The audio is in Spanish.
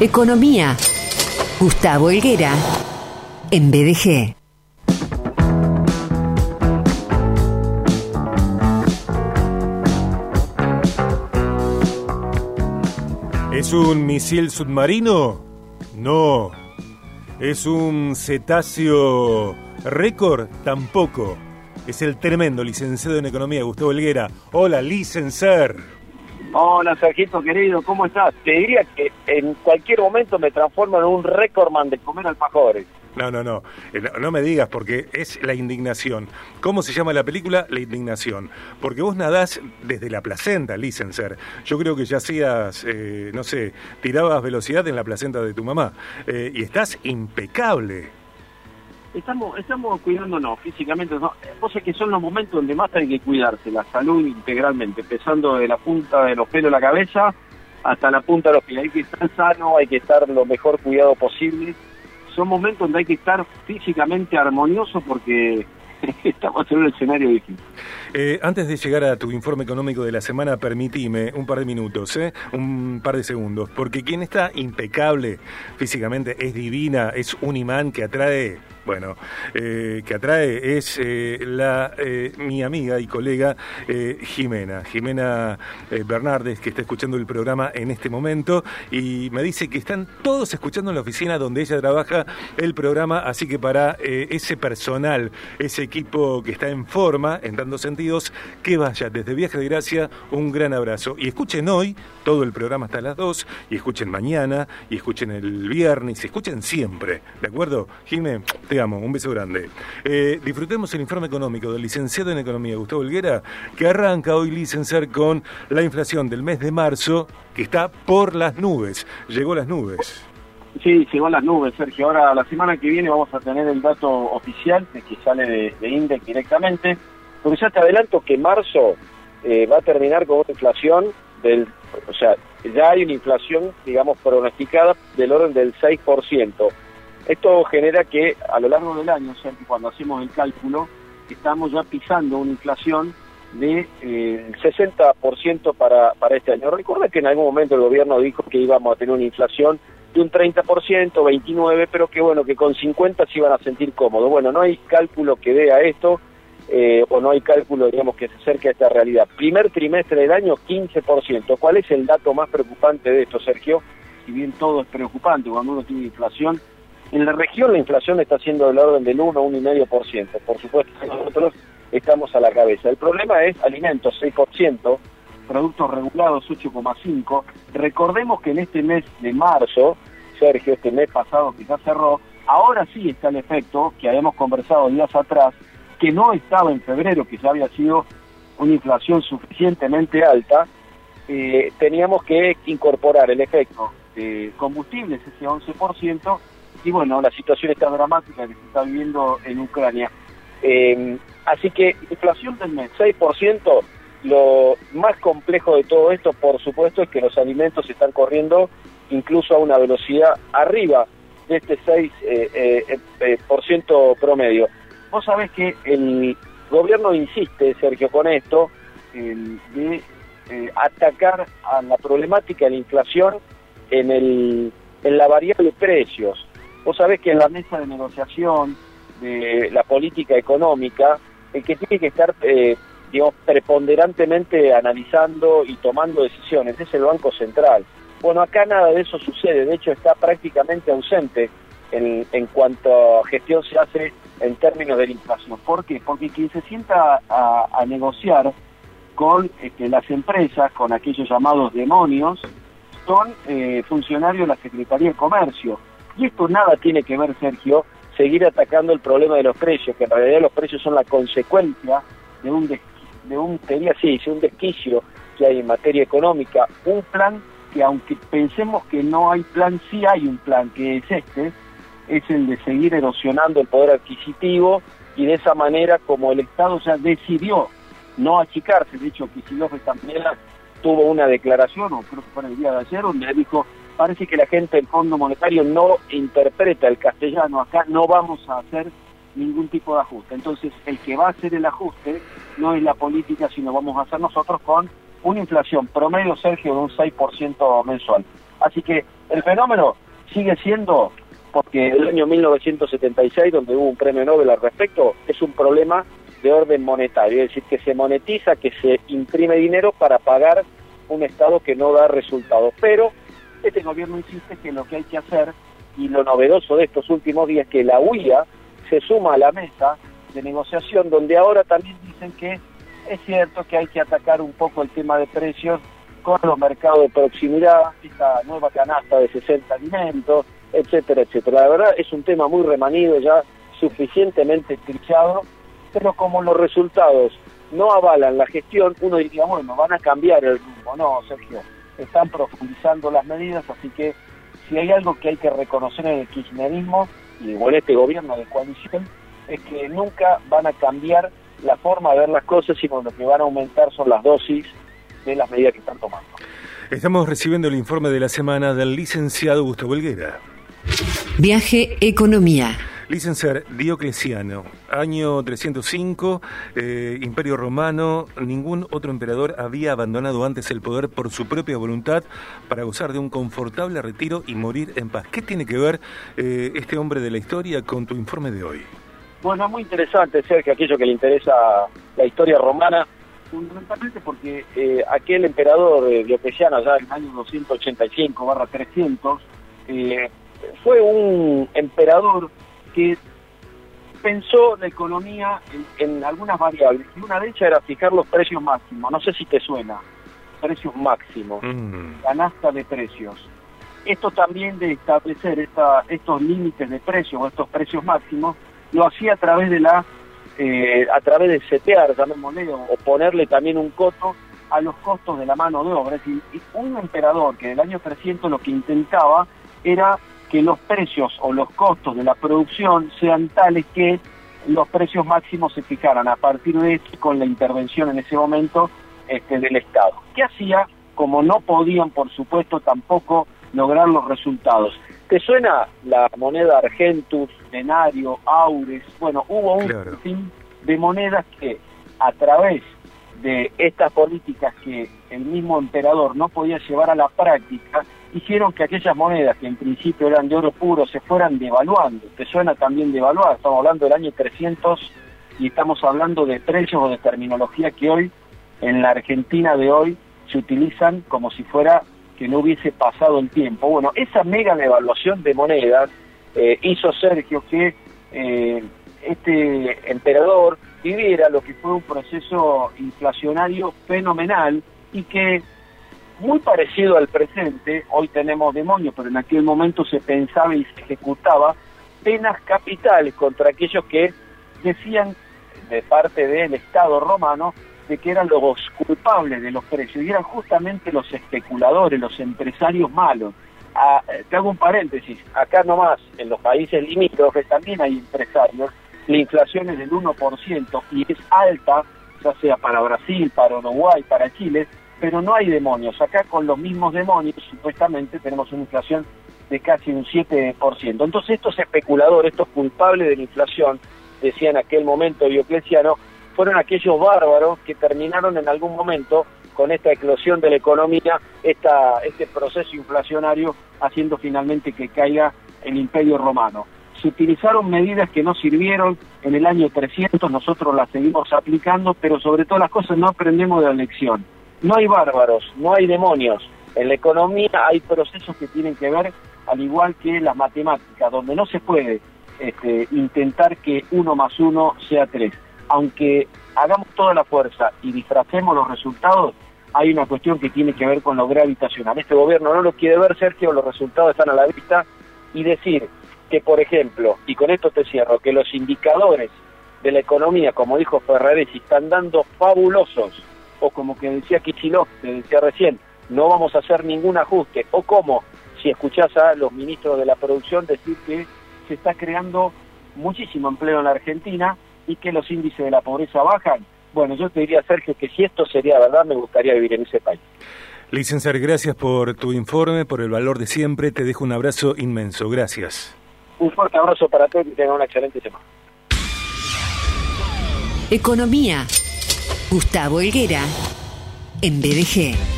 Economía. Gustavo Helguera. En BDG. ¿Es un misil submarino? No. ¿Es un cetáceo récord? Tampoco. Es el tremendo licenciado en Economía, Gustavo Helguera. Hola, licenciar. Hola, Sergito querido, ¿cómo estás? Te diría que en cualquier momento me transformo en un recordman de comer alfajores. No, no, no, eh, no, no me digas porque es la indignación. ¿Cómo se llama la película? La indignación. Porque vos nadás desde la placenta, licenser. Yo creo que ya hacías, eh, no sé, tirabas velocidad en la placenta de tu mamá. Eh, y estás impecable. Estamos, estamos cuidándonos físicamente. ¿no? Vos sabés que son los momentos donde más hay que cuidarse, la salud integralmente, empezando de la punta de los pelos de la cabeza hasta la punta de los pies. Hay que estar sano, hay que estar lo mejor cuidado posible. Son momentos donde hay que estar físicamente armonioso porque estamos en un escenario difícil. Eh, antes de llegar a tu informe económico de la semana, permitime un par de minutos, ¿eh? un par de segundos, porque quien está impecable físicamente es divina, es un imán que atrae bueno, eh, que atrae es eh, la eh, mi amiga y colega Jimena, Jimena Bernardes, que está escuchando el programa en este momento y me dice que están todos escuchando en la oficina donde ella trabaja el programa, así que para ese personal, ese equipo que está en forma, en dando sentidos, que vaya desde Viaje de Gracia, un gran abrazo. Y escuchen hoy, todo el programa hasta las 2, y escuchen mañana, y escuchen el viernes, y escuchen siempre, ¿de acuerdo? Jimena, te un beso grande. Eh, disfrutemos el informe económico del licenciado en Economía, Gustavo Helguera, que arranca hoy licenciar con la inflación del mes de marzo, que está por las nubes. Llegó las nubes. Sí, llegó las nubes, Sergio. Ahora, la semana que viene vamos a tener el dato oficial que sale de, de directamente. Porque ya te adelanto que marzo eh, va a terminar con una inflación del. O sea, ya hay una inflación, digamos, pronosticada del orden del 6%. Esto genera que a lo largo del año, cuando hacemos el cálculo, estamos ya pisando una inflación de eh, 60% para, para este año. Recuerda que en algún momento el gobierno dijo que íbamos a tener una inflación de un 30%, 29%, pero que bueno, que con 50 se iban a sentir cómodos. Bueno, no hay cálculo que vea esto, eh, o no hay cálculo, digamos, que se acerque a esta realidad. Primer trimestre del año, 15%. ¿Cuál es el dato más preocupante de esto, Sergio? Si bien todo es preocupante cuando uno tiene inflación, en la región la inflación está siendo del orden del 1 1,5%. Por supuesto, nosotros estamos a la cabeza. El problema es alimentos 6%, productos regulados 8,5%. Recordemos que en este mes de marzo, Sergio, este mes pasado que ya cerró, ahora sí está el efecto que habíamos conversado días atrás, que no estaba en febrero, que ya había sido una inflación suficientemente alta, eh, teníamos que incorporar el efecto de combustibles, ese 11%, y bueno, la situación está dramática que se está viviendo en Ucrania. Eh, así que inflación del mes, 6%, lo más complejo de todo esto, por supuesto, es que los alimentos están corriendo incluso a una velocidad arriba de este 6% eh, eh, por ciento promedio. Vos sabés que el gobierno insiste, Sergio, con esto, de atacar a la problemática de la inflación en, el, en la variable precios. Vos sabés que en la mesa de negociación de la política económica, el que tiene que estar, eh, digamos, preponderantemente analizando y tomando decisiones es el Banco Central. Bueno, acá nada de eso sucede, de hecho está prácticamente ausente en, en cuanto a gestión se hace en términos de la inflación. ¿Por qué? Porque quien se sienta a, negociar con este, las empresas, con aquellos llamados demonios, son eh, funcionarios de la Secretaría de Comercio. Y esto nada tiene que ver, Sergio, seguir atacando el problema de los precios, que en realidad los precios son la consecuencia de un, de un, sí, un desquicio que hay en materia económica. Un plan que aunque pensemos que no hay plan, sí hay un plan, que es este, es el de seguir erosionando el poder adquisitivo y de esa manera como el Estado ya decidió no achicarse, de hecho Kicillof mañana tuvo una declaración, o creo que fue el día de ayer, donde dijo parece que la gente del Fondo Monetario no interpreta el castellano. Acá no vamos a hacer ningún tipo de ajuste. Entonces, el que va a hacer el ajuste no es la política, sino vamos a hacer nosotros con una inflación promedio, Sergio, de un 6% mensual. Así que el fenómeno sigue siendo, porque el año 1976, donde hubo un premio Nobel al respecto, es un problema de orden monetario, es decir, que se monetiza, que se imprime dinero para pagar un Estado que no da resultados. Pero este gobierno insiste que lo que hay que hacer, y lo novedoso de estos últimos días, es que la UIA se suma a la mesa de negociación, donde ahora también dicen que es cierto que hay que atacar un poco el tema de precios con los mercados de proximidad, esta nueva canasta de 60 alimentos, etcétera, etcétera. La verdad es un tema muy remanido, ya suficientemente trillado, pero como los resultados no avalan la gestión, uno diría, bueno, van a cambiar el rumbo. No, Sergio, están profundizando las medidas, así que si hay algo que hay que reconocer en el kirchnerismo y en este gobierno de coalición, es que nunca van a cambiar la forma de ver las cosas, sino lo que van a aumentar son las dosis de las medidas que están tomando. Estamos recibiendo el informe de la semana del licenciado Gustavo Helguera. Viaje Economía. Licenciado Diocleciano, año 305, eh, Imperio Romano, ningún otro emperador había abandonado antes el poder por su propia voluntad para gozar de un confortable retiro y morir en paz. ¿Qué tiene que ver eh, este hombre de la historia con tu informe de hoy? Bueno, es muy interesante, Sergio, aquello que le interesa la historia romana, fundamentalmente porque eh, aquel emperador Diocleciano, allá en el año 285-300, fue un emperador que pensó la economía en, algunas variables y una de ellas era fijar los precios máximos. No sé si te suena, precios máximos, mm. canasta de precios. Esto también de establecer esta, estos límites de precios o estos precios máximos lo hacía a través de la eh, a través de setear, llamémosle, o ponerle también un coto a los costos de la mano de obra. Es decir, un emperador que en el año 300 lo que intentaba era que los precios o los costos de la producción sean tales que los precios máximos se fijaran a partir de esto con la intervención en ese momento este, del Estado. ¿Qué hacía? Como no podían, por supuesto, tampoco lograr los resultados. ¿Te suena la moneda Argentus, denario, aures? Bueno, hubo un fin de monedas que a través de estas políticas que el mismo emperador no podía llevar a la práctica, hicieron que aquellas monedas que en principio eran de oro puro se fueran devaluando. Te suena también devaluar, estamos hablando del año 300 y estamos hablando de precios o de terminología que hoy en la Argentina de hoy se utilizan como si fuera que no hubiese pasado el tiempo. Bueno, esa mega devaluación de monedas eh, hizo Sergio que eh, este emperador viviera lo que fue un proceso inflacionario fenomenal y que muy parecido al presente, hoy tenemos demonios, pero en aquel momento se pensaba y se ejecutaba penas capitales contra aquellos que decían de parte del Estado romano de que eran los culpables de los precios y eran justamente los especuladores, los empresarios malos. Ah, eh, te hago un paréntesis, acá nomás en los países limítrofes también hay empresarios, la inflación es del 1% y es alta, ya sea para Brasil, para Uruguay, para Chile, pero no hay demonios. Acá con los mismos demonios, supuestamente, tenemos una inflación de casi un 7%. Entonces estos especuladores, estos culpables de la inflación, decía en aquel momento Diocleciano, fueron aquellos bárbaros que terminaron en algún momento con esta eclosión de la economía, esta, este proceso inflacionario, haciendo finalmente que caiga el imperio romano. Se utilizaron medidas que no sirvieron en el año 300, nosotros las seguimos aplicando, pero sobre todas las cosas no aprendemos de la lección no hay bárbaros, no hay demonios. En la economía hay procesos que tienen que ver, al igual que las matemáticas, donde no se puede este, intentar que uno más uno sea tres. Aunque hagamos toda la fuerza y disfracemos los resultados, hay una cuestión que tiene que ver con lo gravitacional. Este gobierno no lo quiere ver, Sergio, los resultados están a la vista y decir que, por ejemplo, y con esto te cierro, que los indicadores de la economía, como dijo Ferraresi, están dando fabulosos o como que decía Kichilov, te decía recién, no vamos a hacer ningún ajuste, o como si escuchás a los ministros de la producción decir que se está creando muchísimo empleo en la Argentina y que los índices de la pobreza bajan. Bueno, yo te diría, Sergio, que si esto sería verdad, me gustaría vivir en ese país. Licenciado, gracias por tu informe, por el valor de siempre. Te dejo un abrazo inmenso. Gracias. Un fuerte abrazo para todos y tengan una excelente semana. Economía Gustavo Helguera, en BDG.